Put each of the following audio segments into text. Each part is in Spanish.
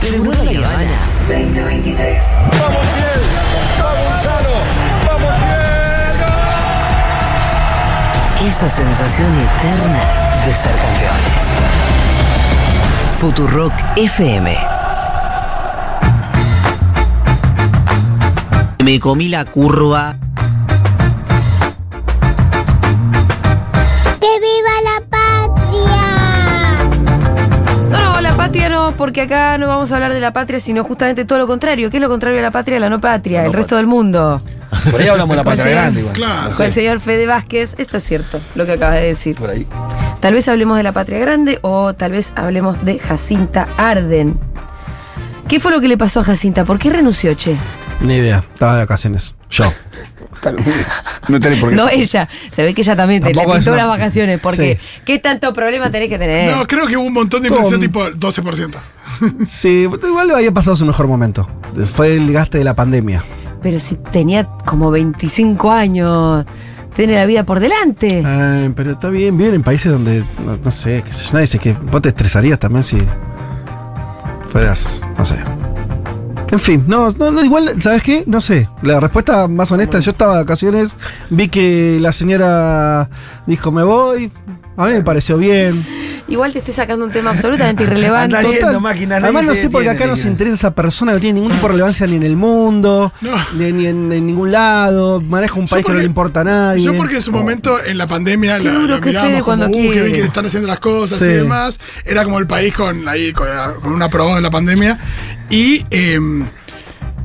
Seguro la Habana 2023. ¡Vamos bien! ¡Vamos Sano! ¡Vamos bien! Esa sensación eterna de ser campeones. Futurock FM. Me comí la curva. Porque acá no vamos a hablar de la patria, sino justamente todo lo contrario. ¿Qué es lo contrario a la patria? La no patria, el resto del mundo. Por ahí hablamos de la patria señor- grande igual. Claro. Con el señor Fede Vázquez, esto es cierto, lo que acabas de decir. Por ahí. Tal vez hablemos de la patria grande o tal vez hablemos de Jacinta Arden. ¿Qué fue lo que le pasó a Jacinta? ¿Por qué renunció, che? Ni idea, estaba de vacaciones. Yo. No tenés por qué. No ella. Se ve que ella también te le pintó las vacaciones. Porque Sí. ¿qué tanto problema tenés que tener? No, creo que hubo un montón de inflación Con- tipo 12%. Sí, igual le había pasado su mejor momento. Fue el gaste de la pandemia. Pero si tenía como 25 años, tiene la vida por delante. Pero está bien, bien en países donde, no, no sé, qué sé yo, nadie dice que vos te estresarías también si fueras, no sé. En fin, no, no, no, igual, ¿sabes qué? No sé. La respuesta más honesta, yo estaba de vacaciones, vi que la señora dijo me voy, a mí me pareció bien. Igual te estoy sacando un tema absolutamente irrelevante. Anda yendo, máquina, Además no sé porque detiene, acá nos interesa esa persona, no tiene ningún tipo de relevancia ni en el mundo, No. ni, ni en, en ningún lado, maneja un país que no le importa a nadie. Yo porque en su momento, en la pandemia, Qué la, duro la que mirábamos Fede como, cuando uh, qué bien que están haciendo las cosas Sí. y demás. Era como el país con, ahí, con, con un aprobado en la pandemia. Y, eh,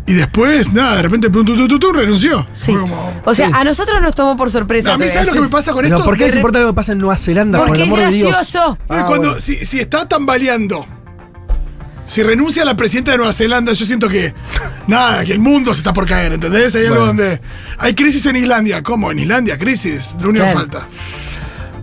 y después, nada, de repente, pum, tu, tu, tu, tu, renunció. Sí. Fue como- O sea, Sí. a nosotros nos tomó por sorpresa. a mí, te voy a ¿sabes lo que decir. me pasa con Pero esto? ¿por qué les re- importa lo que pasa en Nueva Zelanda? Porque por el es amor de Dios? gracioso. Porque Ah, cuando, bueno. si, si está tambaleando, si renuncia a la presidenta de Nueva Zelanda, yo siento que nada, que el mundo se está por caer, ¿entendés? Hay algo Bueno. donde hay crisis en Islandia. ¿Cómo? En Islandia, crisis. Lo único que Claro. falta.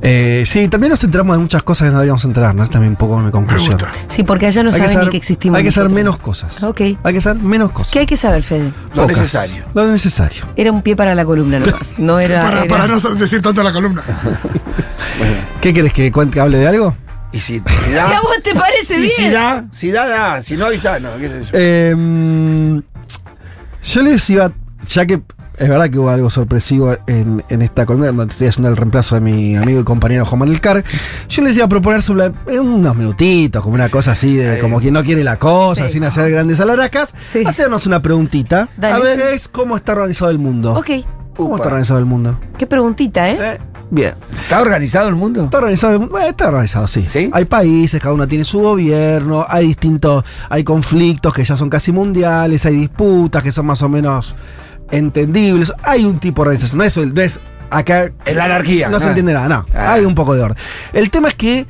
Eh, sí, también nos enteramos de muchas cosas que no deberíamos enterarnos. Es también un poco mi conclusión. Sí, porque allá no Hay que saben saber- ni que existimos. Hay que saber nosotros. menos cosas. Ok. Hay que saber menos cosas. ¿Qué hay que saber, Fede? Lo Pocas. necesario. Lo necesario. Era un pie para la columna nomás. No era. Para, era- para no decir tanto la columna. ¿Qué querés que, cuente, que hable de algo? Y si, si da, Si a vos te parece y si bien. da, si da, da. Si no avisa, no. qué sé yo. Eh, yo les iba, ya que es verdad que hubo algo sorpresivo en, en esta columna, donde estoy haciendo el reemplazo de mi amigo y compañero Juan Manuel Carr, yo les iba a proponer sobre en unos minutitos, como una cosa así, de como quien no quiere la cosa, Sí. sin hacer grandes alaracas, Sí. hacernos una preguntita. Dale. A ver, es cómo está organizado el mundo. Ok. ¿Cómo Upa. está organizado el mundo? Qué preguntita, ¿eh? Eh, bien. ¿Está organizado el mundo? Está organizado, el mundo? Eh, está organizado, sí. ¿Sí? Hay países, cada uno tiene su gobierno, hay distintos, hay conflictos que ya son casi mundiales, hay disputas que son más o menos entendibles. Hay un tipo de organización, no es, no es acá. Es la anarquía. No se Ah. entiende nada, no. Ah. Hay un poco de orden. El tema es que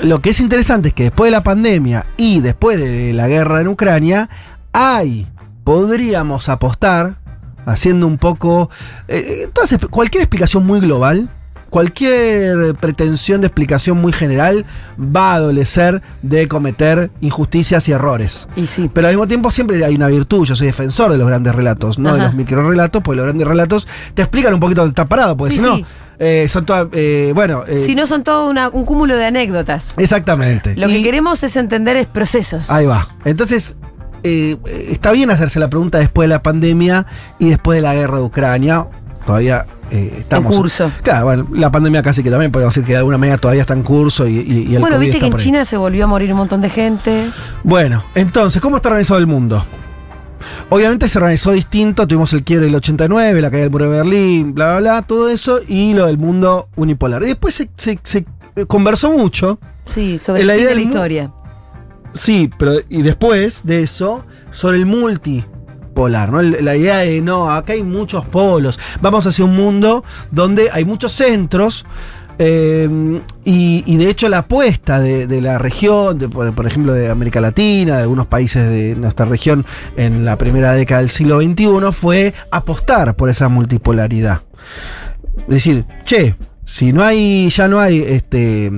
lo que es interesante es que después de la pandemia y después de la guerra en Ucrania, hay, podríamos apostar, haciendo un poco. eh, entonces, cualquier explicación muy global, cualquier pretensión de explicación muy general, va a adolecer de cometer injusticias y errores. Y sí. Pero al mismo tiempo siempre hay una virtud, yo soy defensor de los grandes relatos, no de los microrelatos, porque los grandes relatos te explican un poquito dónde está parado, porque Sí, si no, sí. eh, son todas, eh, bueno, eh, Si no son todo una- un cúmulo de anécdotas. exactamente. Lo que queremos es entender es procesos. Ahí va. Entonces, está bien hacerse la pregunta después de la pandemia y después de la guerra de Ucrania. Todavía eh, estamos. En curso. Claro, bueno, la pandemia casi que también podemos decir que de alguna manera todavía está en curso y, y- y el bueno, COVID viste está que en. China se volvió a morir un montón de gente. Bueno, entonces, ¿cómo está organizado el mundo? Obviamente se organizó distinto, tuvimos el quiebre del 89, la caída del muro de Berlín, bla, bla, bla, todo eso, y lo del mundo unipolar. Y después se, se- se conversó mucho, Sí, sobre La el fin idea de la historia. sí, pero y después de eso, sobre el multipolar, ¿no? La idea de, no, acá hay muchos polos, vamos hacia un mundo donde hay muchos centros, eh, y, de hecho la apuesta de, la región, por, ejemplo de América Latina, de algunos países de nuestra región en la primera década del siglo XXI, fue apostar por esa multipolaridad. Es decir, che, si no hay, ya no hay este,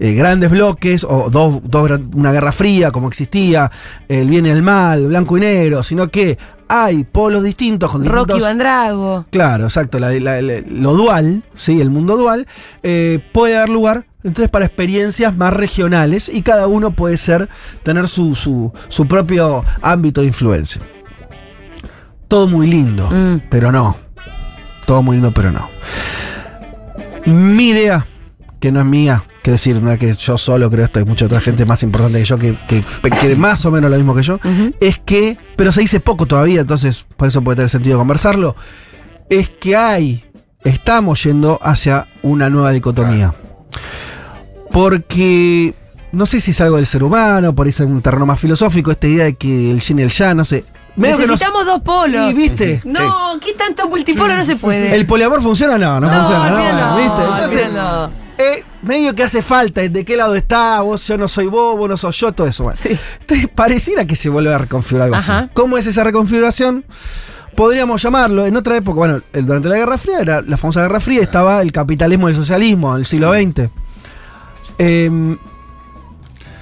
eh, grandes bloques o dos, dos una guerra fría como existía, el bien y el mal, blanco y negro, sino que hay polos distintos con Rocky distintos- Van Drago. Claro, exacto. la- la- la- lo dual, ¿sí? el mundo dual, eh, puede dar lugar entonces para experiencias más regionales y cada uno puede ser, tener su, su, su propio ámbito de influencia. Todo muy lindo, Mm. pero no. Todo muy lindo, pero no. Mi idea, que no es mía, quiero decir, no es que yo solo creo esto, hay mucha otra gente más importante que yo que, que, que quiere más o menos lo mismo que yo, es que, pero se dice poco todavía, entonces por eso puede tener sentido conversarlo, es que hay, estamos yendo hacia una nueva dicotomía. Porque no sé si es algo del ser humano, por ahí es un terreno más filosófico, esta idea de que el yin y el yang, no sé. Medio que nos- Necesitamos dos polos. Y viste, No, ¿qué tanto multipolo no se puede? el poliamor funciona, no, no, no, funciona, ¿no? ¿Viste? Entonces, eh, medio que hace falta, de qué lado está, vos yo no soy vos, vos no sos yo, todo eso. bueno. Sí. Entonces pareciera que se vuelve a reconfigurar algo Ajá. así. ¿Cómo es esa reconfiguración? Podríamos llamarlo, en otra época, bueno, el- durante la Guerra Fría, era la famosa Guerra Fría, estaba el capitalismo y el socialismo, en el siglo XX. Eh,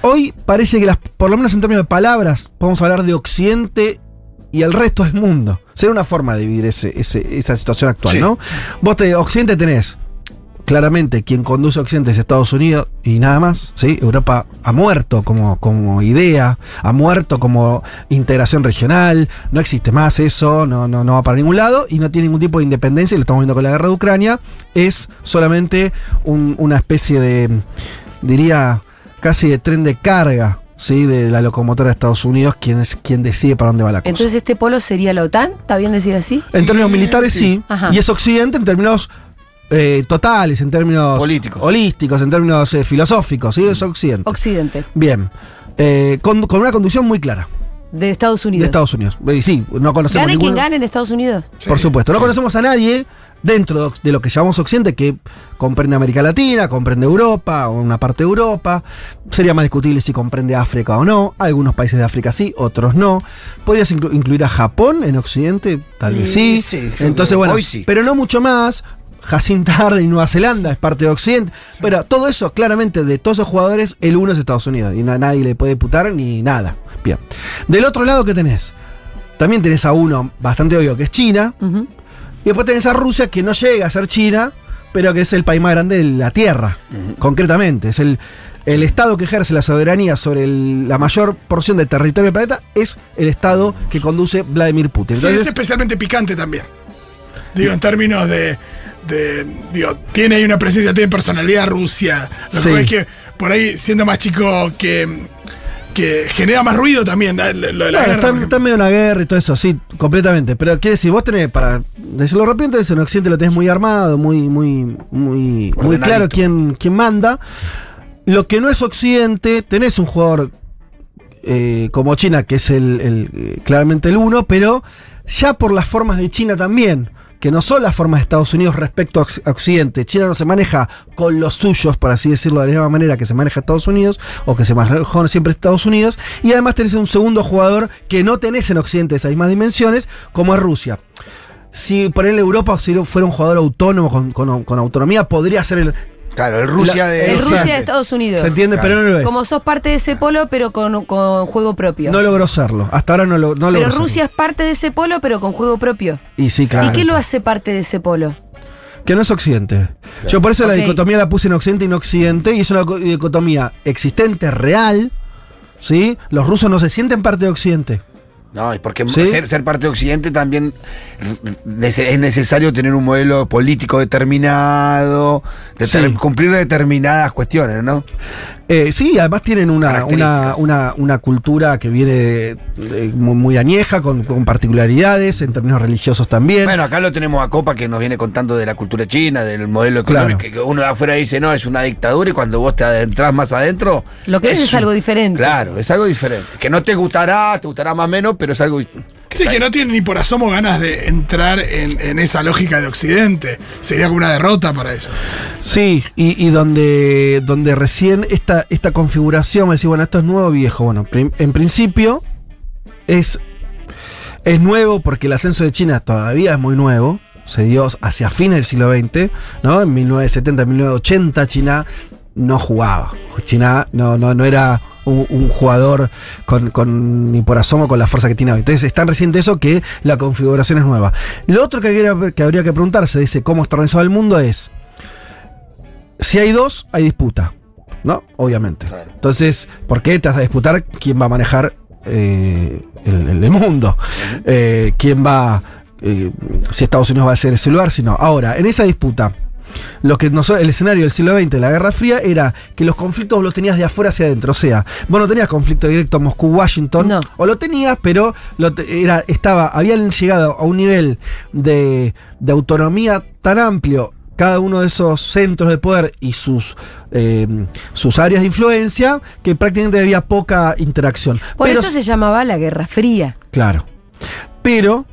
hoy parece que, las, por lo menos en términos de palabras, podemos hablar de Occidente y el resto del mundo. Sería una forma de dividir ese- ese- esa situación actual, Sí. ¿no? Vos te, Occidente tenés, claramente, quien conduce a Occidente es Estados Unidos y nada más, ¿sí? Europa ha muerto como, como idea, ha muerto como integración regional, no existe más eso, no, no, no va para ningún lado y no tiene ningún tipo de independencia, y lo estamos viendo con la guerra de Ucrania, es solamente un- una especie de, diría, casi de tren de carga. Sí, de la locomotora de Estados Unidos, quien es quien decide para dónde va la cosa. Entonces este polo sería la OTAN, ¿está bien decir así? En términos militares sí. Y es Occidente en términos eh, totales, en términos Políticos. holísticos, en términos eh, filosóficos. ¿sí? Es Occidente. Occidente, Bien. Eh, con, con una conducción muy clara de Estados Unidos. de Estados Unidos. Y sí, no conocemos Gane quien ninguno- gane en Estados Unidos. Por supuesto. No conocemos a nadie dentro de lo que llamamos Occidente que comprende América Latina, comprende Europa, o una parte de Europa. Sería más discutible si comprende África o no. Algunos países de África sí, otros no. ¿Podrías inclu- incluir a Japón en Occidente? Tal vez sí. Sí, sí, Entonces, que bueno, hoy sí. pero no mucho más. Jacinta Arden y Nueva Zelanda es parte de Occidente. Pero todo eso, claramente, de todos esos jugadores, el uno es Estados Unidos. Y na- nadie le puede putar ni nada. Bien. Del otro lado, ¿qué tenés? También tenés a uno bastante obvio que es China. Y después tenés a Rusia que no llega a ser China, pero que es el país más grande de la Tierra, concretamente. Es el, el Estado que ejerce la soberanía sobre el- la mayor porción del territorio del planeta, es el Estado que conduce Vladimir Putin. Sí, es especialmente picante también. Digo, en términos de, de- Digo, tiene ahí una presencia, tiene personalidad Rusia. Lo Sí. que es que por ahí, siendo más chico, que, que genera más ruido también. ¿no? Lo de la Claro, guerra, está, está en medio de una guerra y todo eso, sí, completamente. Pero quiere decir, vos tenés, para decirlo rápido, entonces en Occidente lo tenés muy armado, muy, muy, muy, muy claro quién, quién manda. Lo que no es Occidente, tenés un jugador eh, como China, que es el, el, eh, claramente el uno, pero ya por las formas de China también, que no son las formas de Estados Unidos respecto a Occ- a Occidente. China no se maneja con los suyos, por así decirlo, de la misma manera que se maneja Estados Unidos, o que se manejó siempre Estados Unidos, y además tenés un segundo jugador que no tenés en Occidente esas mismas dimensiones, como es Rusia. Si él Europa si fuera un jugador autónomo con, con- con autonomía, podría ser el. Claro, el Rusia La- de. El Rusia sí. de Estados Unidos. ¿Se entiende? Claro. Pero no lo es. Como sos parte de ese polo, pero con, con juego propio. No logró serlo. Hasta ahora no, lo, no logró pero serlo. Rusia es parte de ese polo, pero con juego propio. Y sí, claro. ¿Y qué lo hace parte de ese polo? Que no es Occidente. Yo por eso la dicotomía la puse en Occidente y no Occidente, y es una co- dicotomía existente, real. ¿Sí? Los rusos no se sienten parte de Occidente. No, y porque ¿Sí? ser, ser parte de Occidente también es necesario tener un modelo político determinado, deter- Sí. cumplir determinadas cuestiones, ¿no? Eh, sí, además tienen una, una, una, una cultura que viene eh, muy, muy añeja, con, con particularidades, en términos religiosos también. Bueno, acá lo tenemos a Copa que nos viene contando de la cultura china, del modelo económico, Claro. que uno de afuera dice, no, es una dictadura y cuando vos te adentras más adentro... Lo que es un- algo diferente. Claro, es algo diferente. Que no te gustará, te gustará más o menos, pero es algo... Sí, que no tiene ni por asomo ganas de entrar en, en esa lógica de Occidente. Sería como una derrota para ellos. Sí, y, donde, donde recién esta, esta configuración, decís, bueno, esto es nuevo viejo. Bueno, en principio es, es nuevo porque el ascenso de China todavía es muy nuevo. Se dio hacia fines del siglo XX, ¿no? En 1970, 1980 China no jugaba. China no, no, no era un, un jugador con, con- ni por asomo con la fuerza que tiene hoy. Entonces es tan reciente eso que la configuración es nueva. Lo otro que, habría- que habría que preguntarse, dice, cómo está organizado el mundo es si hay dos, hay disputa, ¿no? Obviamente. Entonces, ¿por qué te vas a disputar quién va a manejar eh, el mundo? Eh, ¿Quién va, eh, si Estados Unidos va a ser ese lugar? Si no. Ahora, en esa disputa, lo que el escenario del siglo XX, la Guerra Fría, era que los conflictos los tenías de afuera hacia adentro. O sea, vos no tenías conflicto directo Moscú-Washington, No. o lo tenías, pero lo te- era, estaba, habían llegado a un nivel de, de autonomía tan amplio cada uno de esos centros de poder y sus, eh, sus áreas de influencia que prácticamente había poca interacción. Por Pero- eso se llamaba la Guerra Fría. Claro. Pero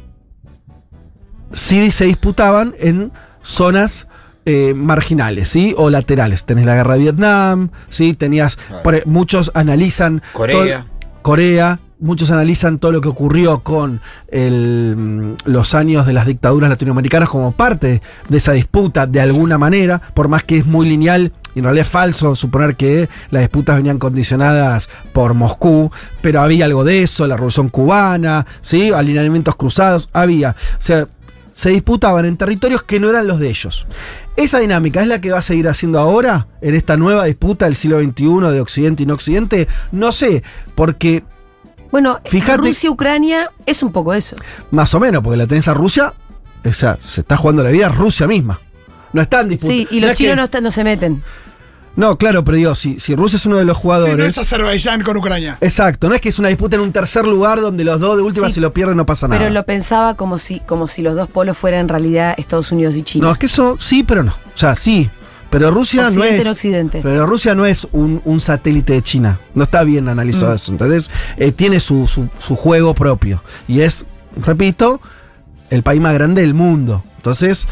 sí se disputaban en zonas eh, marginales, ¿sí? O laterales. Tenés la guerra de Vietnam, ¿sí? Tenías. Por- e, muchos analizan. Corea. Corea. Muchos analizan todo lo que ocurrió con el, mm, los años de las dictaduras latinoamericanas como parte de esa disputa de alguna manera, por más que es muy lineal y en realidad es falso suponer que las disputas venían condicionadas por Moscú, pero había algo de eso, la revolución cubana, ¿sí? alineamientos cruzados, había. O sea, se disputaban en territorios que no eran los de ellos. Esa dinámica es la que va a seguir haciendo ahora, en esta nueva disputa del siglo XXI de Occidente y no Occidente. No sé, porque Bueno, Rusia-Ucrania es un poco eso. más o menos, porque la tenés a Rusia, o sea, se está jugando la vida Rusia misma. No está en disputa. Sí, y No los es que- chinos no, están- no se meten. No, claro, pero digo, si, si Rusia es uno de los Sí, jugadores. no es Azerbaiyán con Ucrania. Exacto, no es que es una disputa en un tercer lugar donde los dos de última Sí, si lo pierden no pasa nada. Pero lo pensaba como si, como si los dos polos fueran en realidad Estados Unidos y China. No, es que eso sí, pero no. O sea, sí. Pero Rusia no es. en Occidente. Pero Rusia no es un, un satélite de China. No está bien analizado Mm. eso. Entonces, eh, tiene su, su- su juego propio. Y es, repito, el país más grande del mundo. Entonces,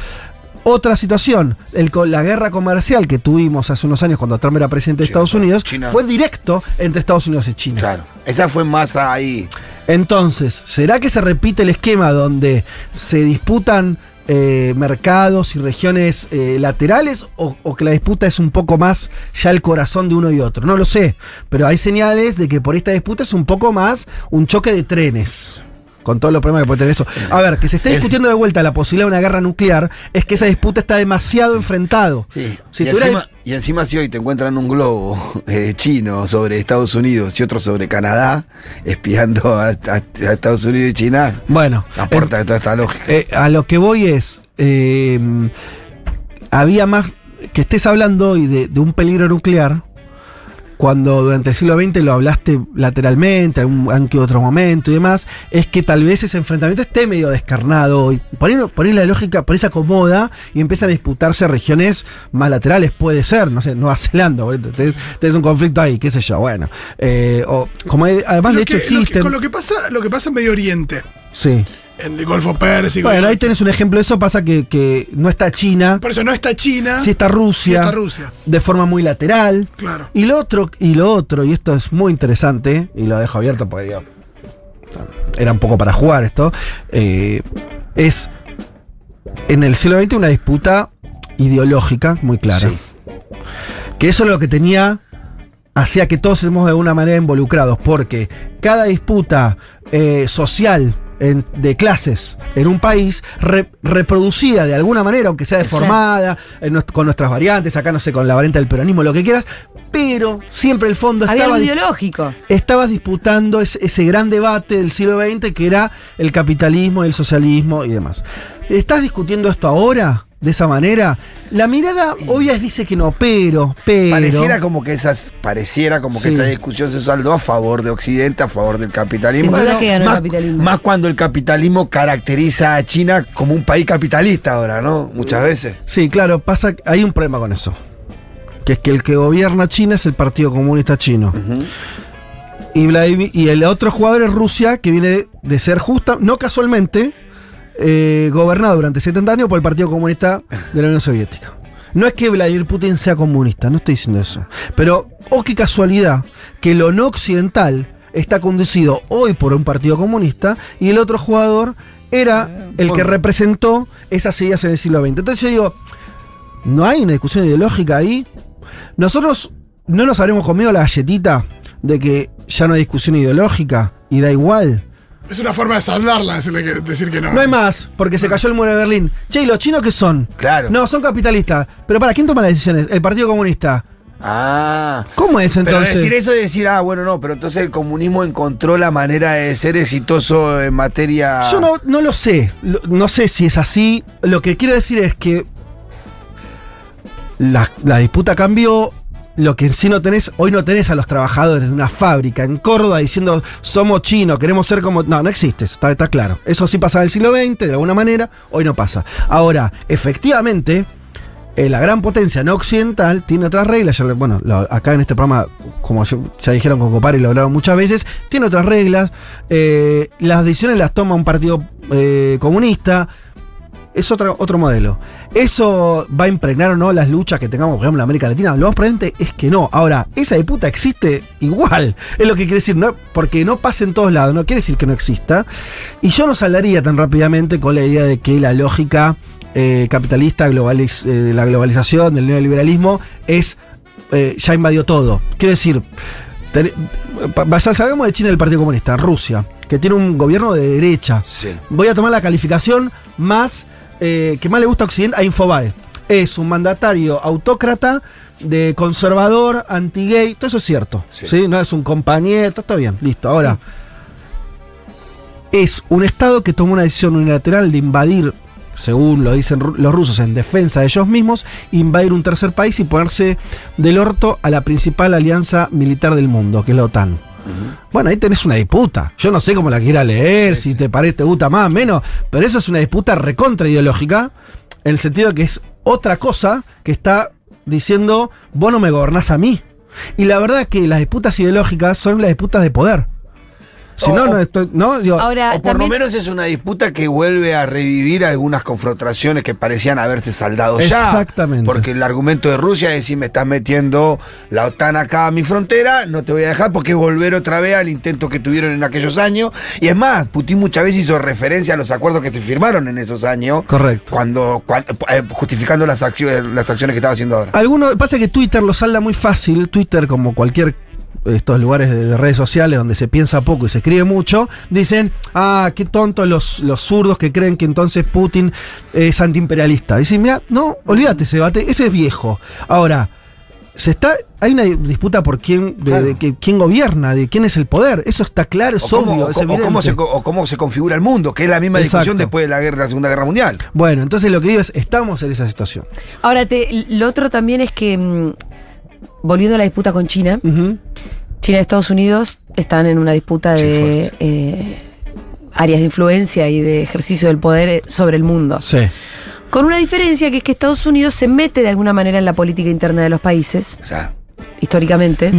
otra situación. El, la guerra comercial que tuvimos hace unos años cuando Trump era presidente de Estados. Unidos China. fue directo entre Estados Unidos y China. Claro. Esa fue más ahí. Entonces, ¿será que se repite el esquema donde se disputan eh, mercados y regiones eh, laterales o, o que la disputa es un poco más ya el corazón de uno y otro? No lo sé, pero hay señales de que por esta disputa es un poco más un choque de trenes. Con todos los problemas que puede tener eso. A ver, que se esté discutiendo de vuelta la posibilidad de una guerra nuclear es que esa disputa está demasiado enfrentado. Sí. Si y, encima, y encima si hoy te encuentran un globo eh, chino sobre Estados Unidos y otro sobre Canadá, espiando a, a- a Estados Unidos y China, Bueno, aporta toda esta lógica. Eh, a lo que voy es. eh, había más. Que estés hablando hoy de, de un peligro nuclear. Cuando durante el siglo XX lo hablaste lateralmente, en un que otro momento y demás, es que tal vez ese enfrentamiento esté medio descarnado hoy. Por ahí, no- por ahí la lógica, por ahí se acomoda y empiezan a disputarse regiones más laterales, puede ser, no sé, Nueva Zelanda, tenés, tenés un conflicto ahí, qué sé yo, bueno. Eh, o, como hay- además Lo de hecho que- lo que- existen. con lo que pasa, lo que pasa en Medio Oriente, sí. En el Golfo Pérsico. Bueno, ahí tenés un ejemplo de eso, pasa que, que no está China. Por eso no está China. Sí está sí Rusia, está Rusia. de forma muy lateral. Claro. Y lo otro, y lo otro, y esto es muy interesante, y lo dejo abierto porque digo, era un poco para jugar esto, eh, es en el siglo XX una disputa ideológica muy clara. Sí. Que eso es lo que tenía, hacía que todos estemos de alguna manera involucrados, porque cada disputa eh, social en- de clases en un país re- reproducida de alguna manera, aunque sea deformada, en nuest- con nuestras variantes, acá no sé, con la variante del peronismo, lo que quieras, pero siempre el fondo Había estaba ideológico. estabas disputando ese, ese gran debate del siglo XX que era el capitalismo, el socialismo y demás. ¿Estás discutiendo esto ahora? De esa manera, la mirada obvia dice que no, pero, pero. Pareciera como que esas, pareciera como que esa discusión se saldó a favor de Occidente, a favor del capitalismo. Sin duda que ganó el más, capitalismo. más cuando el capitalismo caracteriza a China como un país capitalista ahora, ¿no? Muchas veces. Sí, claro, pasa, hay un problema con eso. Que es que el que gobierna China es el Partido Comunista Chino. y, Vladimir- y el otro jugador es Rusia, que viene de ser justa, no casualmente, eh, gobernado durante 70 años por el Partido Comunista de la Unión Soviética. No es que Vladimir Putin sea comunista, no estoy diciendo eso. Pero, oh, qué casualidad, que lo no occidental está conducido hoy por un partido comunista y el otro jugador era el que representó esas ideas en el siglo XX. Entonces yo digo, ¿no hay una discusión ideológica ahí? Nosotros no nos habremos comido la galletita de que ya no hay discusión ideológica y da igual Es una forma de saldarla, decirle que, decir que no. No hay más, porque se cayó el muro de Berlín. Che, ¿y los chinos qué son? Claro. No, son capitalistas. Pero para, ¿quién toma las decisiones? El Partido Comunista. Ah. ¿Cómo es Pero entonces? decir eso es decir, ah, bueno, no, pero entonces el comunismo encontró la manera de ser exitoso en materia. Yo no, no lo sé. No sé si es así. Lo que quiero decir es que la, la disputa cambió. Lo que sí no tenés, hoy no tenés a los trabajadores de una fábrica en Córdoba diciendo somos chinos, queremos ser como. No, no existe eso, está, está claro. Eso sí pasaba en el siglo XX, de alguna manera, hoy no pasa. Ahora, efectivamente, eh, la gran potencia no occidental tiene otras reglas. bueno, lo- acá en este programa, como ya, ya dijeron con Copar y lo hablaron muchas veces, tiene otras reglas. eh, las decisiones las toma un partido eh, comunista. Es otro, otro modelo. ¿Eso va a impregnar o no las luchas que tengamos, por ejemplo, en América Latina? Lo más probable es que no. Ahora, esa disputa existe igual. Es lo que quiere decir, no, porque no pasa en todos lados, no quiere decir que no exista. Y yo no saldaría tan rápidamente con la idea de que la lógica eh, capitalista, globaliz- eh, la globalización, del neoliberalismo, es eh, ya invadió todo. Quiero decir, salgamos de China del Partido Comunista, Rusia, que tiene un gobierno de derecha. Sí. Voy a tomar la calificación más eh, que más le gusta a Occidente a Infobae. Es un mandatario autócrata, de conservador, anti-gay, todo eso es cierto. Sí. Sí. No es un compañero, está bien, listo. Ahora, es un Estado que toma una decisión unilateral de invadir, según lo dicen los rusos, en defensa de ellos mismos, invadir un tercer país y ponerse del orto a la principal alianza militar del mundo, que es la OTAN. Bueno, ahí tenés una disputa. Yo no sé cómo la quiera leer, si te parece, te gusta más, menos, pero eso es una disputa recontra ideológica, en el sentido de que es otra cosa que está diciendo, vos no me gobernás a mí. Y la verdad que las disputas ideológicas son las disputas de poder. Si O- no, no estoy. No, digo, Ahora, O por también- lo menos es una disputa que vuelve a revivir algunas confrontaciones que parecían haberse saldado ya. Exactamente. Porque el argumento de Rusia es si me estás metiendo la OTAN acá a mi frontera, no te voy a dejar porque volver otra vez al intento que tuvieron en aquellos años. Y es más, Putin muchas veces hizo referencia a los acuerdos que se firmaron en esos años. Correcto. Cuando, cuan- eh, justificando las acciones, las acciones que estaba haciendo ahora. Alguno, pasa que Twitter lo salda muy fácil. Twitter, como cualquier estos lugares de, de redes sociales donde se piensa poco y se escribe mucho, dicen, ah, qué tontos los, los zurdos que creen que entonces Putin es antiimperialista. Dicen, mira, no, olvídate ese debate, ese es viejo. Ahora, se está, hay una disputa por quién, de, Claro. de que- quién gobierna, de quién es el poder. Eso está claro, es O cómo, obvio, o es cómo- o cómo evidente. se, o cómo se configura el mundo, que es la misma Exacto. discusión después de la, guerra, la Segunda Guerra Mundial. Bueno, entonces lo que digo es, estamos en esa situación. Ahora, te- lo otro también es que, mm, volviendo a la disputa con China. China y Estados Unidos están en una disputa Sí, de eh, áreas de influencia y de ejercicio del poder eh, sobre el mundo. Sí. Con una diferencia que es que Estados Unidos se mete de alguna manera en la política interna de los países, O sea, históricamente,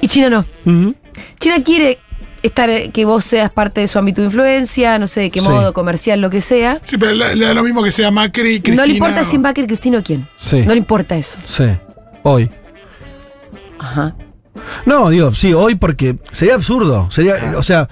y China no. China quiere estar, eh, que vos seas parte de su ámbito de influencia, no sé de qué Sí. modo, comercial, lo que sea. Sí, pero le, le da lo mismo que sea Macri, Cristina. no le importa o- si es Macri, Cristina o quién. Sí. No le importa eso. Sí. Hoy. Ajá. No, digo, sí, hoy porque sería absurdo. Sería, o sea,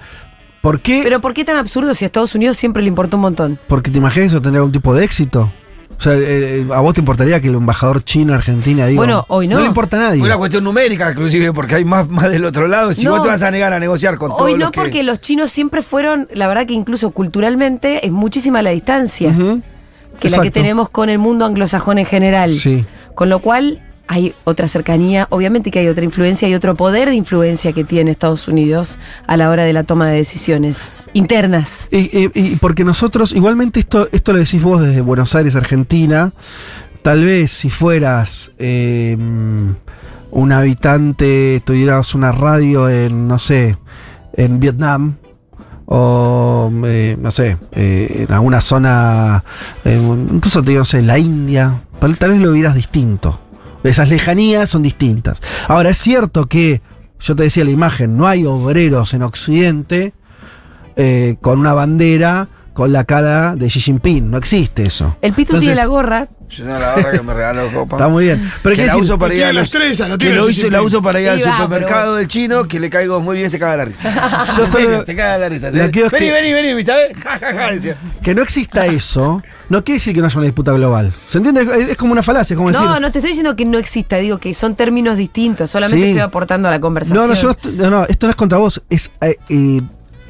¿por qué? Pero ¿por qué tan absurdo si a Estados Unidos siempre le importó un montón? porque te imaginas eso tendría algún tipo de éxito. O sea, eh, ¿a vos te importaría que el embajador chino Argentina diga? Bueno, hoy no. No le importa a nadie. Una cuestión numérica, inclusive, porque hay más, más del otro lado. Si No. vos te vas a negar a negociar con todo Hoy no, que... porque los chinos siempre fueron, la verdad que incluso culturalmente es muchísima la distancia que la que tenemos con el mundo anglosajón en general. Sí. Con lo cual hay otra cercanía, obviamente que hay otra influencia y otro poder de influencia que tiene Estados Unidos a la hora de la toma de decisiones internas. Y, y- y porque nosotros, igualmente esto, esto lo decís vos desde Buenos Aires, Argentina, tal vez si fueras eh, un habitante, tuvieras una radio en, no sé, en Vietnam, o eh, no sé, eh, en alguna zona, incluso te digo, no sé, la India, tal tal vez lo vieras distinto. Esas lejanías son distintas. Ahora, es cierto que, yo te decía la imagen, no hay obreros en Occidente eh, con una bandera con la cara de Xi Jinping. No existe eso. El Pitu Entonces- tiene la gorra. Yo tengo la barra que me regaló Copa. Está muy bien. Pero que ¿qué la uso para No ir a los- estrella, no que lo uso- la para ir al va, supermercado pero- del chino, que le caigo muy bien, se caga la risa. Yo solo- se caga la risa. que vení, vení, vení, ¿viste? Ja, ja, ja, decía. Que no exista eso, no quiere decir que no haya una disputa global. ¿Se entiende? Es, es como una falacia, es como decir. No, no te estoy diciendo que no exista, digo que son términos distintos, solamente Sí. estoy aportando a la conversación. No, no, yo no no, no, esto no es contra vos, es eh, eh,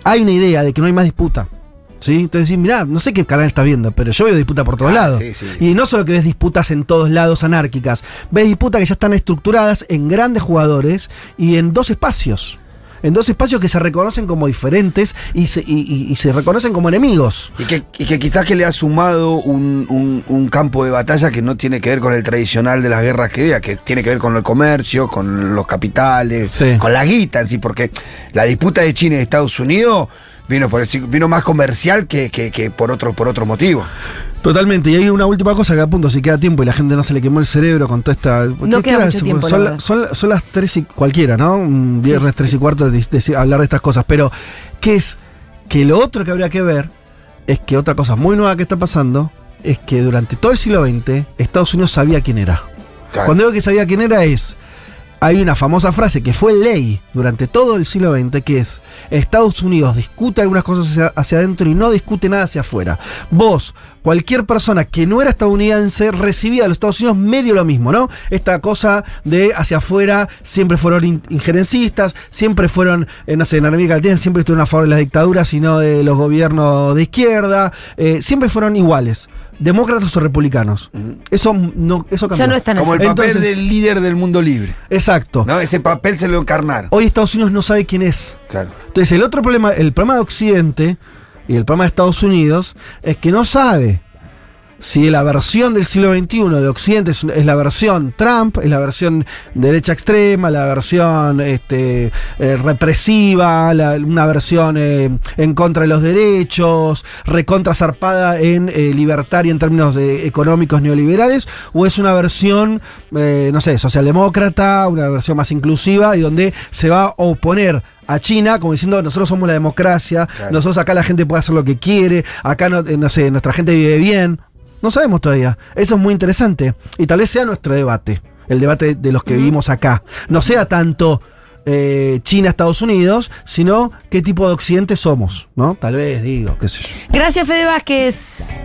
hay una idea de que no hay más disputa. ¿Sí? Entonces decís, mirá, no sé qué canal estás viendo, pero yo veo disputa por todos Ah, lados. sí, sí. Y no solo que ves disputas en todos lados anárquicas, ves disputas que ya están estructuradas en grandes jugadores y en dos espacios. En dos espacios que se reconocen como diferentes y se, y- y- y se reconocen como enemigos. Y que, y que quizás que le ha sumado un, un- un campo de batalla que no tiene que ver con el tradicional de las guerras que había, que tiene que ver con el comercio, con los capitales, Sí. con la guita en sí, porque la disputa de China y Estados Unidos vino, por el- vino más comercial que, que- que por otro, por otro motivo. Totalmente. Y hay una última cosa que a punto, si queda tiempo y la gente no se le quemó el cerebro con toda esta. No ¿qué queda mucho tiempo, Son, son- son las tres y cualquiera, ¿no? Un viernes Sí, sí, tres y cuarto de, de- hablar de estas cosas. Pero, ¿qué es? Que lo otro que habría que ver es que otra cosa muy nueva que está pasando es que durante todo el siglo XX Estados Unidos sabía quién era. Claro. Cuando digo que sabía quién era es. Hay una famosa frase que fue ley durante todo el siglo XX que es Estados Unidos discute algunas cosas hacia, hacia adentro y no discute nada hacia afuera. Vos, cualquier persona que no era estadounidense recibía de los Estados Unidos medio lo mismo, ¿no? Esta cosa de hacia afuera siempre fueron in- injerencistas, siempre fueron, eh, no sé, en América Latina siempre estuvieron a favor de las dictaduras y no de los gobiernos de izquierda, eh, siempre fueron iguales. Demócratas o republicanos. Eso no, eso cambió. Ya no están Como el papel Entonces- del líder del mundo libre. Exacto. ¿no? Ese papel se lo encarnaron. Hoy Estados Unidos no sabe quién es. Claro. Entonces, el otro problema, el problema de Occidente y el problema de Estados Unidos es que no sabe si la versión del siglo XXI de Occidente es, es la versión Trump, es la versión derecha extrema, la versión este, eh, represiva, la- una versión eh, en contra de los derechos, recontra zarpada en eh, libertaria en términos eh, económicos neoliberales, o es una versión, no sé, socialdemócrata, una versión más inclusiva y donde se va a oponer a China, como diciendo, nosotros somos la democracia, Claro. nosotros acá la gente puede hacer lo que quiere, acá no, no sé, nuestra gente vive bien. No sabemos todavía. Eso es muy interesante. Y tal vez sea nuestro debate, el debate de los que vivimos acá. No sea tanto eh, China, Estados Unidos, sino qué tipo de occidente somos, ¿no? Tal vez, digo, qué sé yo. Gracias, Fede Vázquez.